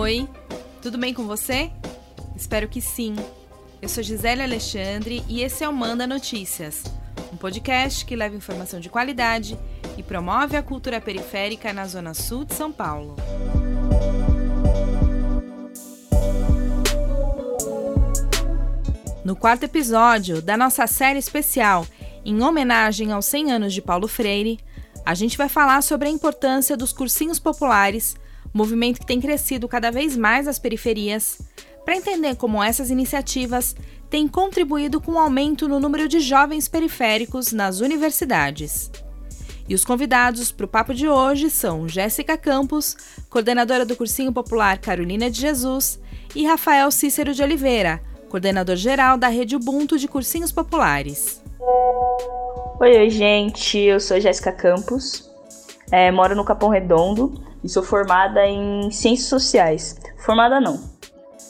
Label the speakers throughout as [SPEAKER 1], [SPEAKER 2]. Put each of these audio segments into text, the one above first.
[SPEAKER 1] Oi, tudo bem com você? Espero que sim. Eu sou Gisele Alexandre e esse é o Manda Notícias, um podcast que leva informação de qualidade e promove a cultura periférica na Zona Sul de São Paulo. No quarto episódio da nossa série especial, em homenagem aos 100 anos de Paulo Freire, a gente vai falar sobre a importância dos cursinhos populares, movimento que tem crescido cada vez mais nas periferias, para entender como essas iniciativas têm contribuído com o aumento no número de jovens periféricos nas universidades. E os convidados para o papo de hoje são Jéssica Campos, coordenadora do Cursinho Popular Carolina de Jesus, e Rafael Cícero de Oliveira, coordenador geral da Rede Ubuntu de Cursinhos Populares.
[SPEAKER 2] Oi, oi, gente. Eu sou Jéssica Campos, é, moro no Capão Redondo e sou formada em Ciências Sociais. Formada não,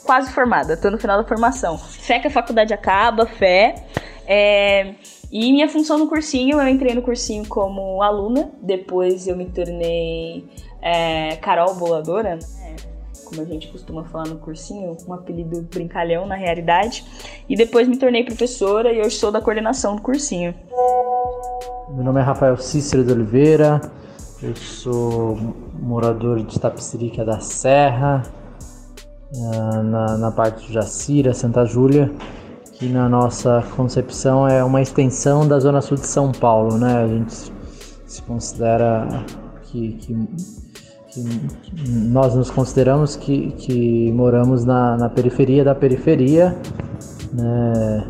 [SPEAKER 2] quase formada, tô no final da formação. Fé que a faculdade acaba, fé. É, e minha função no cursinho, eu entrei no cursinho como aluna, depois eu me tornei é, Carol Boladora como a gente costuma falar no cursinho, um apelido brincalhão na realidade. E depois me tornei professora e hoje sou da coordenação do cursinho.
[SPEAKER 3] Meu nome é Rafael Cícero de Oliveira, eu sou morador de Tapicirica da Serra, ah, na, na parte de Jacira, Santa Júlia, que na nossa concepção é uma extensão da Zona Sul de São Paulo, né? A gente se considera que, que que nós nos consideramos que, que moramos na, na periferia da periferia. Né?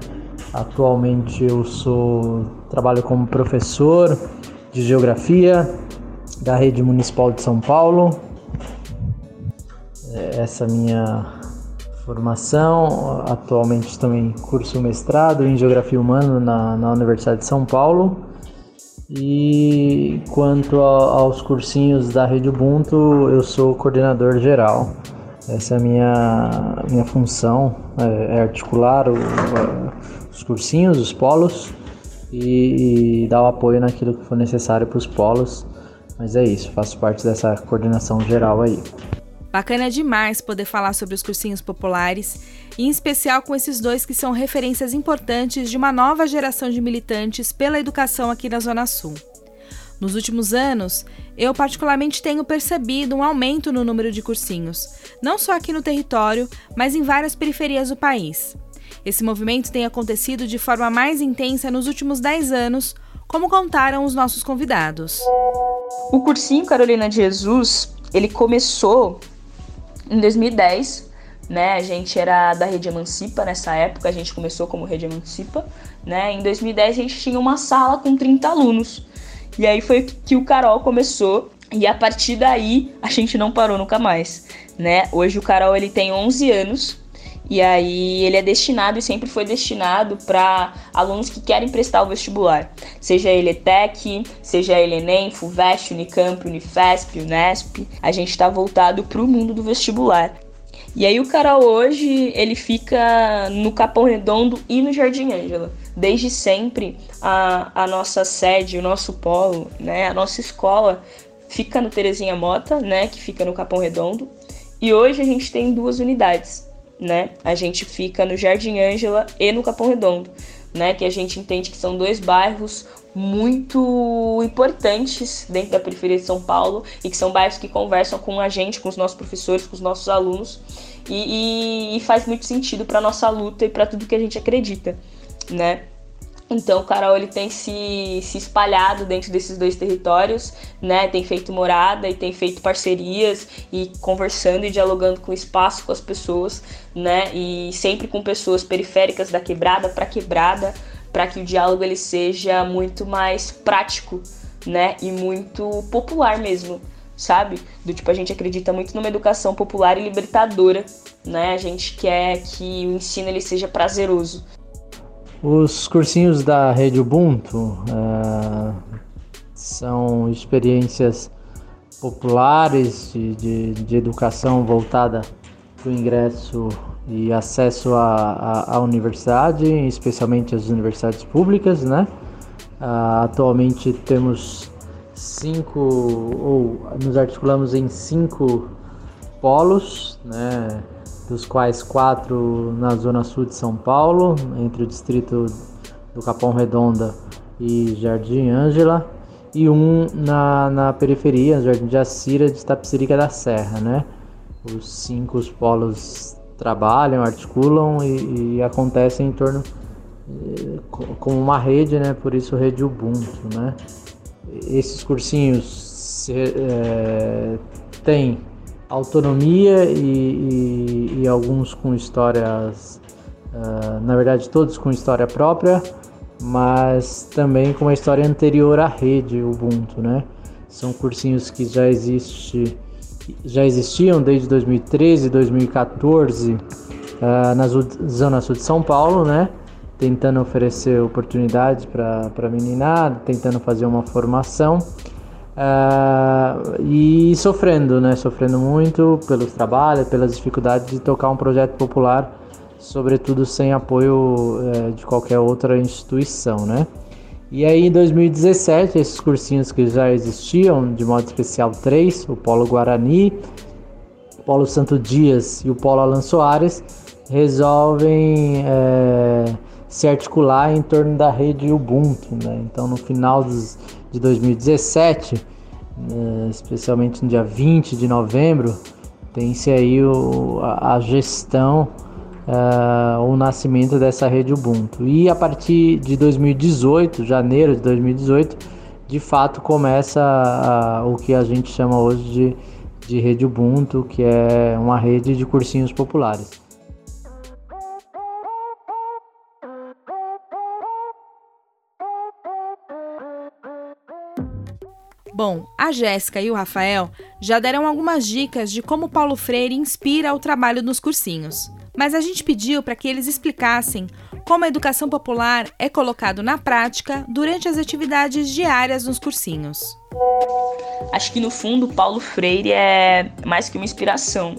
[SPEAKER 3] Atualmente eu sou trabalho como professor de geografia da rede municipal de São Paulo. É, essa minha formação. Atualmente também curso mestrado em geografia humana na, na Universidade de São Paulo. E quanto a, aos cursinhos da Rede Ubuntu, eu sou coordenador geral. Essa é a minha, minha função, é, é articular o, os cursinhos, os polos e, e, dar o apoio naquilo que for necessário para os polos. Mas é isso, faço parte dessa coordenação geral aí.
[SPEAKER 1] Bacana demais poder falar sobre os cursinhos populares, e em especial com esses dois que são referências importantes de uma nova geração de militantes pela educação aqui na Zona Sul. Nos últimos anos, eu particularmente tenho percebido um aumento no número de cursinhos, não só aqui no território, mas em várias periferias do país. Esse movimento tem acontecido de forma mais intensa nos últimos 10 anos, como contaram os nossos convidados.
[SPEAKER 2] O cursinho Carolina de Jesus, ele começou em 2010, né? A gente era da Rede Emancipa nessa época, a gente começou como Rede Emancipa, né? Em 2010 a gente tinha uma sala com 30 alunos. E aí foi que o Carol começou e a partir daí a gente não parou nunca mais, né? Hoje o Carol ele tem 11 anos e aí ele é destinado e sempre foi destinado para alunos que querem prestar o vestibular. Seja ele ETEC, seja ele Enem, FUVEST, Unicamp, Unifesp, Unesp. A gente está voltado para o mundo do vestibular. E aí o Carol hoje, ele fica no Capão Redondo e no Jardim Ângela. Desde sempre, a, a nossa sede, o nosso polo, né, a nossa escola fica no Terezinha Mota, né, que fica no Capão Redondo. E hoje a gente tem duas unidades, né? A gente fica no Jardim Ângela e no Capão Redondo, né? Que a gente entende que são dois bairros muito importantes dentro da periferia de São Paulo e que são bairros que conversam com a gente, com os nossos professores, com os nossos alunos e, e, e faz muito sentido para nossa luta e para tudo que a gente acredita, né? Então o Carol ele tem se, se espalhado dentro desses dois territórios, né? Tem feito morada e tem feito parcerias e conversando e dialogando com o espaço, com as pessoas, né? E sempre com pessoas periféricas da quebrada para quebrada, para que o diálogo ele seja muito mais prático, né? E muito popular mesmo, sabe? Do tipo a gente acredita muito numa educação popular e libertadora, né? A gente quer que o ensino ele seja prazeroso.
[SPEAKER 3] Os cursinhos da Rede Ubuntu uh, são experiências populares de, de, de educação voltada para o ingresso e acesso à, universidade, especialmente as universidades públicas, né? Uh, atualmente temos cinco, ou nos articulamos em cinco polos, né, dos quais quatro na zona sul de São Paulo, entre o distrito do Capão Redonda e Jardim Ângela, e um na, na periferia, Jardim de Assira de Tapsirica da Serra, né? Os cinco os polos trabalham, articulam e, e acontecem em torno eh, como uma rede, né? Por isso rede Ubuntu, né? Esses cursinhos é, têm autonomia e, e, e, alguns com histórias, uh, na verdade todos com história própria, mas também com uma história anterior à rede Ubuntu, né? São cursinhos que já existe, já existiam desde 2013, 2014 uh, na zona sul de São Paulo, né? Tentando oferecer oportunidades para meninada, tentando fazer uma formação uh, e sofrendo, né? Sofrendo muito pelos trabalhos, pelas dificuldades de tocar um projeto popular sobretudo sem apoio é, de qualquer outra instituição, né? E aí em 2017, esses cursinhos que já existiam, de modo especial três, o Polo Guarani, o Polo Santo Dias e o Polo Alan Soares, resolvem é, se articular em torno da rede Ubuntu. Né? Então no final dos, de 2017, é, especialmente no dia 20 de novembro, tem-se aí o, a, a gestão uh, o nascimento dessa rede Ubuntu. E a partir de 2018, janeiro de 2018, de fato começa uh, o que a gente chama hoje de, de rede Ubuntu, que é uma rede de cursinhos populares.
[SPEAKER 1] Bom, a Jéssica e o Rafael já deram algumas dicas de como Paulo Freire inspira o trabalho nos cursinhos mas a gente pediu para que eles explicassem como a educação popular é colocado na prática durante as atividades diárias nos cursinhos.
[SPEAKER 2] Acho que no fundo Paulo Freire é mais que uma inspiração,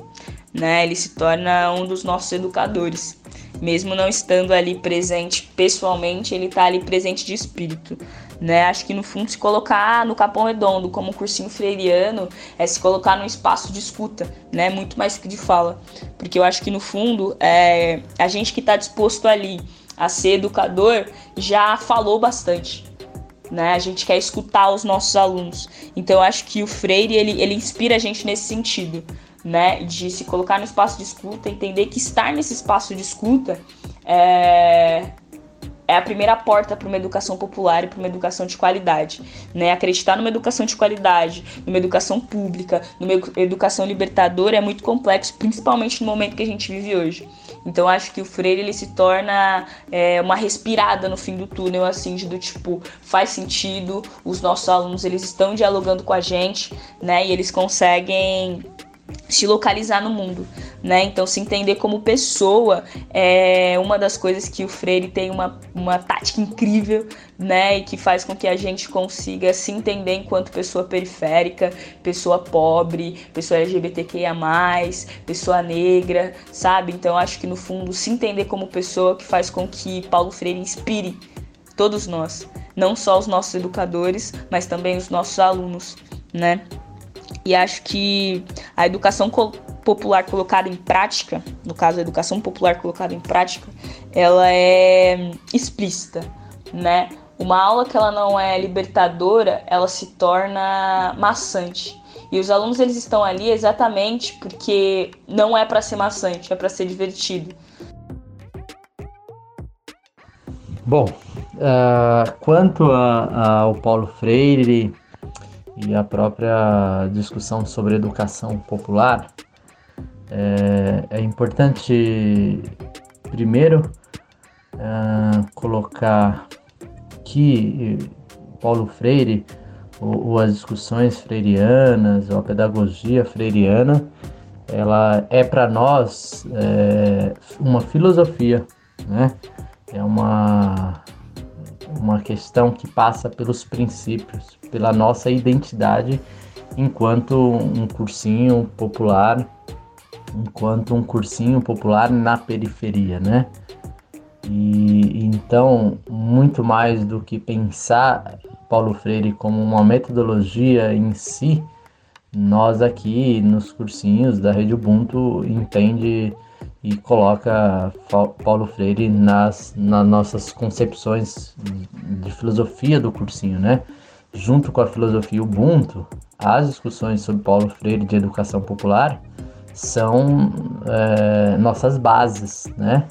[SPEAKER 2] né? Ele se torna um dos nossos educadores. Mesmo não estando ali presente pessoalmente, ele está ali presente de espírito né? Acho que no fundo se colocar no Capão Redondo como cursinho freiriano é se colocar num espaço de escuta, né? Muito mais que de fala, porque eu acho que no fundo é, a gente que está disposto ali a ser educador já falou bastante. Né? A gente quer escutar os nossos alunos. Então eu acho que o Freire ele, ele inspira a gente nesse sentido, né? De se colocar no espaço de escuta, entender que estar nesse espaço de escuta é, é a primeira porta para uma educação popular e para uma educação de qualidade. Né? Acreditar numa educação de qualidade, numa educação pública, numa educação libertadora é muito complexo, principalmente no momento que a gente vive hoje. Então acho que o Freire ele se torna é, uma respirada no fim do túnel, assim, de do tipo, faz sentido, os nossos alunos eles estão dialogando com a gente, né? E eles conseguem se localizar no mundo, né? Então, se entender como pessoa é uma das coisas que o Freire tem uma, uma tática incrível, né? E que faz com que a gente consiga se entender enquanto pessoa periférica, pessoa pobre, pessoa LGBTQIA, pessoa negra, sabe? Então, acho que no fundo, se entender como pessoa que faz com que Paulo Freire inspire todos nós, não só os nossos educadores, mas também os nossos alunos, né? E acho que a educação popular colocada em prática, no caso a educação popular colocada em prática, ela é explícita, né? Uma aula que ela não é libertadora, ela se torna maçante. E os alunos eles estão ali exatamente porque não é para ser maçante, é para ser divertido.
[SPEAKER 3] Bom, uh, quanto ao Paulo Freire, e a própria discussão sobre educação popular, é, é importante, primeiro, é, colocar que Paulo Freire, ou, ou, as discussões freirianas, ou a pedagogia freiriana, ela é para nós é, uma filosofia, né? É uma, uma questão que passa pelos princípios, pela nossa identidade enquanto um cursinho popular, enquanto um cursinho popular na periferia, né? E então, muito mais do que pensar Paulo Freire como uma metodologia em si, nós aqui nos cursinhos da Rede Ubuntu entende e coloca Paulo Freire nas, nas nossas concepções de filosofia do cursinho, né? Junto com a filosofia Ubuntu, as discussões sobre Paulo Freire de educação popular são é, nossas bases, né?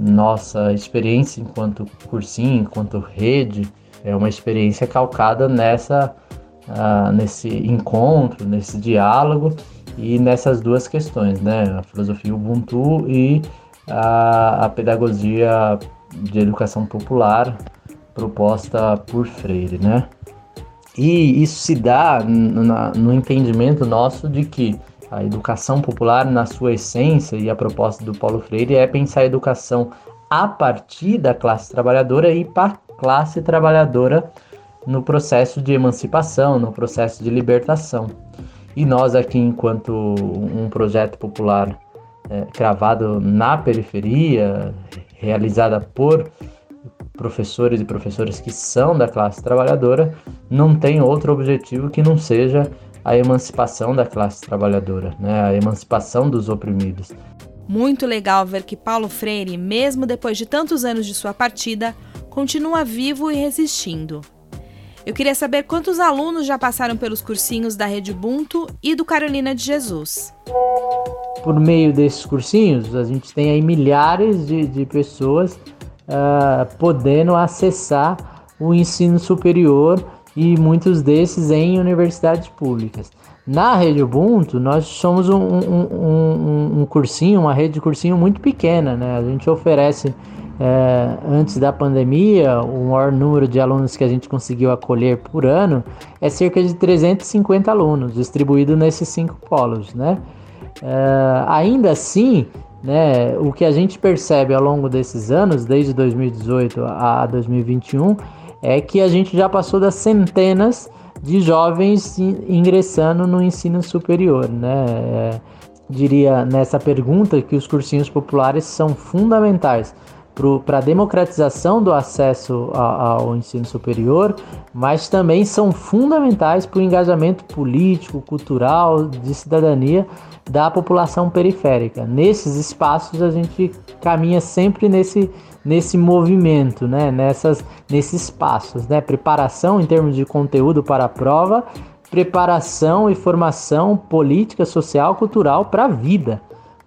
[SPEAKER 3] Nossa experiência enquanto cursinho, enquanto rede, é uma experiência calcada nessa, uh, nesse encontro, nesse diálogo e nessas duas questões, né? A filosofia Ubuntu e a, a pedagogia de educação popular proposta por Freire, né? E isso se dá no, no entendimento nosso de que a educação popular, na sua essência, e a proposta do Paulo Freire é pensar a educação a partir da classe trabalhadora e para a classe trabalhadora no processo de emancipação, no processo de libertação. E nós aqui, enquanto um projeto popular é, cravado na periferia, realizada por professores e professoras que são da classe trabalhadora, não tem outro objetivo que não seja a emancipação da classe trabalhadora, né? a emancipação dos oprimidos.
[SPEAKER 1] Muito legal ver que Paulo Freire, mesmo depois de tantos anos de sua partida, continua vivo e resistindo. Eu queria saber quantos alunos já passaram pelos cursinhos da Rede Ubuntu e do Carolina de Jesus.
[SPEAKER 3] Por meio desses cursinhos, a gente tem aí milhares de, de pessoas uh, podendo acessar o ensino superior e muitos desses em universidades públicas. Na Rede Ubuntu, nós somos um, um, um, um cursinho, uma rede de cursinho muito pequena, né? A gente oferece é, antes da pandemia, o maior número de alunos que a gente conseguiu acolher por ano é cerca de 350 alunos, distribuído nesses cinco polos, né? É, ainda assim, né, o que a gente percebe ao longo desses anos, desde 2018 a 2021, é que a gente já passou das centenas de jovens ingressando no ensino superior, né? É, diria nessa pergunta que os cursinhos populares são fundamentais para a democratização do acesso ao ensino superior, mas também são fundamentais para o engajamento político, cultural, de cidadania da população periférica. Nesses espaços a gente caminha sempre nesse, nesse movimento, né? Nessas, nesses passos, né? Preparação em termos de conteúdo para a prova, preparação e formação política, social, cultural para a vida.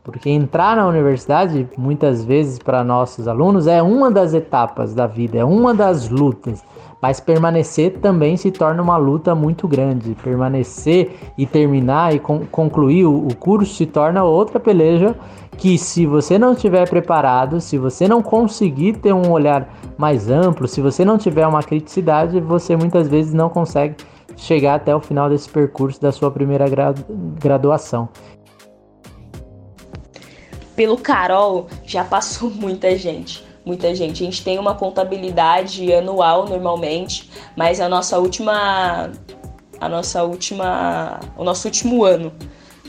[SPEAKER 3] Porque entrar na universidade, muitas vezes para nossos alunos, é uma das etapas da vida, é uma das lutas. Mas permanecer também se torna uma luta muito grande. Permanecer e terminar e con concluir o curso se torna outra peleja que, se você não estiver preparado, se você não conseguir ter um olhar mais amplo, se você não tiver uma criticidade, você muitas vezes não consegue chegar até o final desse percurso da sua primeira graduação
[SPEAKER 2] pelo Carol já passou muita gente. Muita gente. A gente tem uma contabilidade anual normalmente, mas a nossa última. A nossa última. O nosso último ano,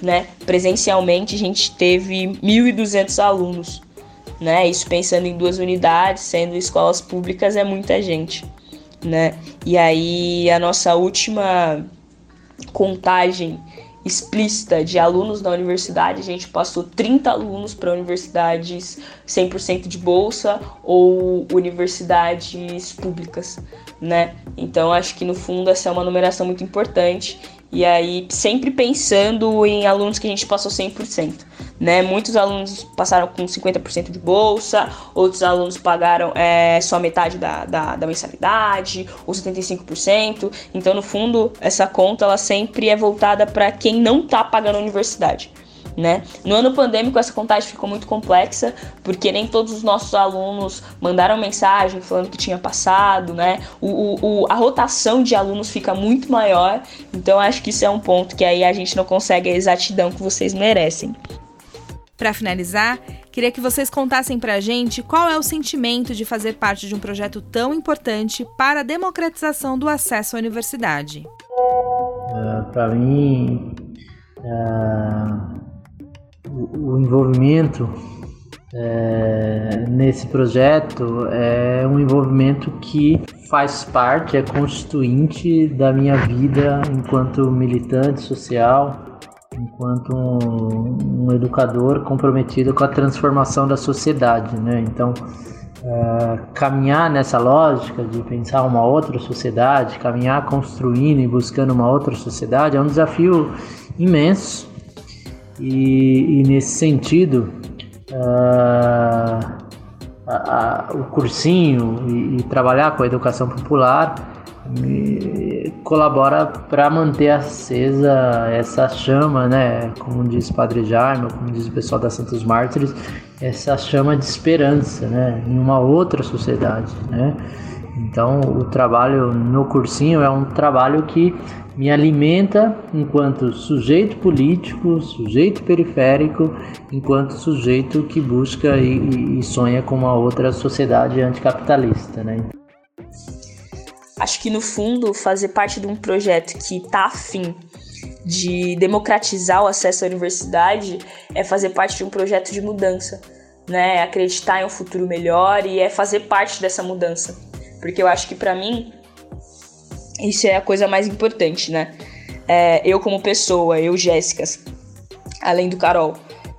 [SPEAKER 2] né? Presencialmente a gente teve 1.200 alunos. Né? Isso pensando em duas unidades, sendo escolas públicas, é muita gente, né? E aí a nossa última contagem explícita de alunos da universidade, a gente passou 30 alunos para universidades 100% de bolsa ou universidades públicas, né? Então acho que no fundo essa é uma numeração muito importante e aí sempre pensando em alunos que a gente passou 100%. Né? Muitos alunos passaram com 50% de bolsa, outros alunos pagaram é, só metade da, da, da, mensalidade, ou 75%. Então, no fundo, essa conta ela sempre é voltada para quem não está pagando a universidade. Né? No ano pandêmico essa contagem ficou muito complexa, porque nem todos os nossos alunos mandaram mensagem falando que tinha passado, né? O, o, a rotação de alunos fica muito maior, então acho que isso é um ponto que aí a gente não consegue a exatidão que vocês merecem.
[SPEAKER 1] Para finalizar, queria que vocês contassem para a gente qual é o sentimento de fazer parte de um projeto tão importante para a democratização do acesso à universidade.
[SPEAKER 3] Uh, para mim, uh, o, envolvimento uh, nesse projeto é um envolvimento que faz parte, é constituinte da minha vida enquanto militante social, enquanto um, um educador comprometido com a transformação da sociedade, né? Então, é, caminhar nessa lógica de pensar uma outra sociedade, caminhar construindo e buscando uma outra sociedade é um desafio imenso e, e nesse sentido uh, a, a, o cursinho e, e, trabalhar com a educação popular me, colabora para manter acesa essa chama, né? Como diz Padre Jaime, como diz o pessoal da Santos Mártires, essa chama de esperança, né? Em uma outra sociedade, né? Então, o trabalho no cursinho é um trabalho que me alimenta enquanto sujeito político, sujeito periférico, enquanto sujeito que busca e, e sonha com uma outra sociedade anticapitalista, né?
[SPEAKER 2] Acho que no fundo fazer parte de um projeto que está afim de democratizar o acesso à universidade é fazer parte de um projeto de mudança, né? Acreditar em um futuro melhor e é fazer parte dessa mudança. Porque eu acho que para mim isso é a coisa mais importante, né? É, eu como pessoa, eu Jéssica, além do Carol,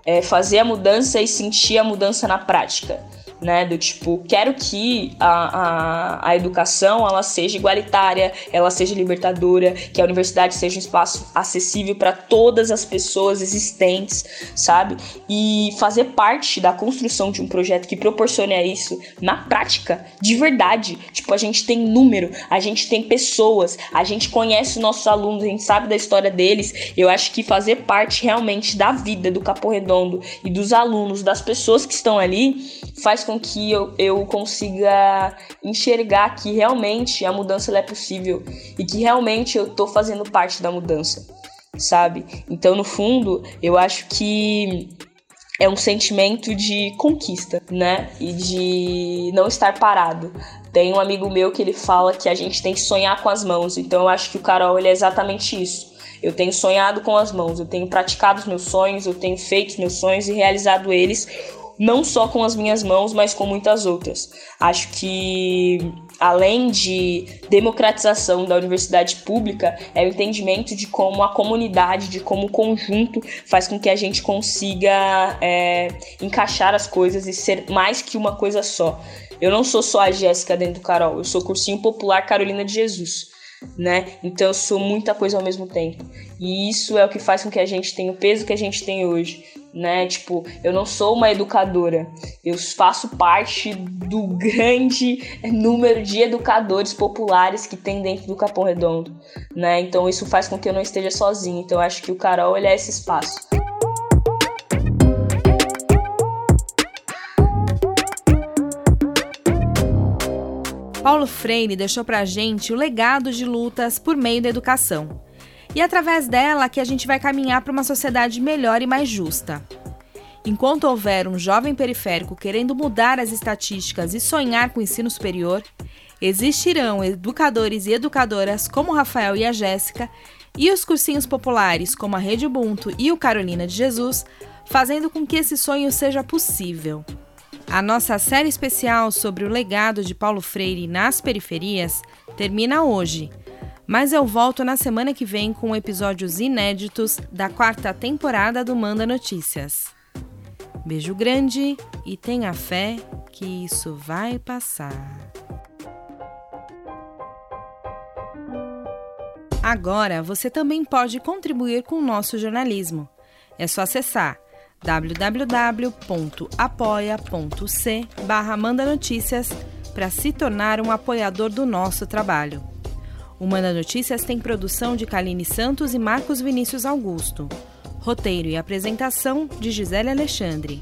[SPEAKER 2] é fazer a mudança e sentir a mudança na prática né? Do tipo, quero que a, a, a educação ela seja igualitária, ela seja libertadora, que a universidade seja um espaço acessível para todas as pessoas existentes, sabe? E fazer parte da construção de um projeto que proporcione isso na prática, de verdade. Tipo, a gente tem número, a gente tem pessoas, a gente conhece os nossos alunos, a gente sabe da história deles. Eu acho que fazer parte realmente da vida do Capô Redondo e dos alunos, das pessoas que estão ali, faz com que eu, eu consiga enxergar que realmente a mudança é possível e que realmente eu tô fazendo parte da mudança, sabe? Então, no fundo, eu acho que é um sentimento de conquista, né? E de não estar parado. Tem um amigo meu que ele fala que a gente tem que sonhar com as mãos. Então eu acho que o Carol ele é exatamente isso. Eu tenho sonhado com as mãos, eu tenho praticado os meus sonhos, eu tenho feito os meus sonhos e realizado eles não só com as minhas mãos, mas com muitas outras. Acho que além de democratização da universidade pública, é o entendimento de como a comunidade, de como o conjunto faz com que a gente consiga é, encaixar as coisas e ser mais que uma coisa só. Eu não sou só a Jéssica dentro do Carol, eu sou cursinho popular Carolina de Jesus né? Então eu sou muita coisa ao mesmo tempo. E isso é o que faz com que a gente tenha o peso que a gente tem hoje, né? Tipo, eu não sou uma educadora, eu faço parte do grande número de educadores populares que tem dentro do Capão Redondo, né? Então isso faz com que eu não esteja sozinha. Então eu acho que o Carol ele é esse espaço.
[SPEAKER 1] Paulo Freire deixou para a gente o legado de lutas por meio da educação. E é através dela que a gente vai caminhar para uma sociedade melhor e mais justa. Enquanto houver um jovem periférico querendo mudar as estatísticas e sonhar com o ensino superior, existirão educadores e educadoras como Rafael e a Jéssica e os cursinhos populares como a Rede Ubuntu e o Carolina de Jesus, fazendo com que esse sonho seja possível. A nossa série especial sobre o legado de Paulo Freire nas periferias termina hoje, mas eu volto na semana que vem com episódios inéditos da quarta temporada do Manda Notícias. Beijo grande e tenha fé que isso vai passar. Agora você também pode contribuir com o nosso jornalismo. É só acessar www.apoia.c barra Manda Notícias para se tornar um apoiador do nosso trabalho. O Manda Notícias tem produção de Kaline Santos e Marcos Vinícius Augusto. Roteiro e apresentação de Gisele Alexandre.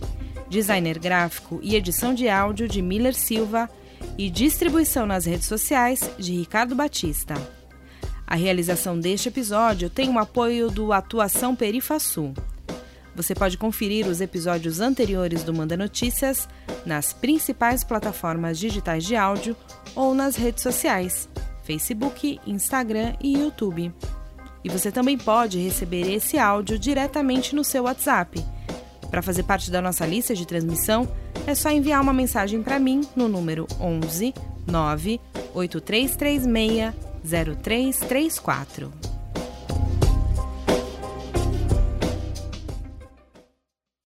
[SPEAKER 1] Designer gráfico e edição de áudio de Miller Silva e distribuição nas redes sociais de Ricardo Batista. A realização deste episódio tem o apoio do Atuação Perifasul. Você pode conferir os episódios anteriores do Manda Notícias nas principais plataformas digitais de áudio ou nas redes sociais, Facebook, Instagram e YouTube. E você também pode receber esse áudio diretamente no seu WhatsApp. Para fazer parte da nossa lista de transmissão, é só enviar uma mensagem para mim no número 11 9 8336 0334.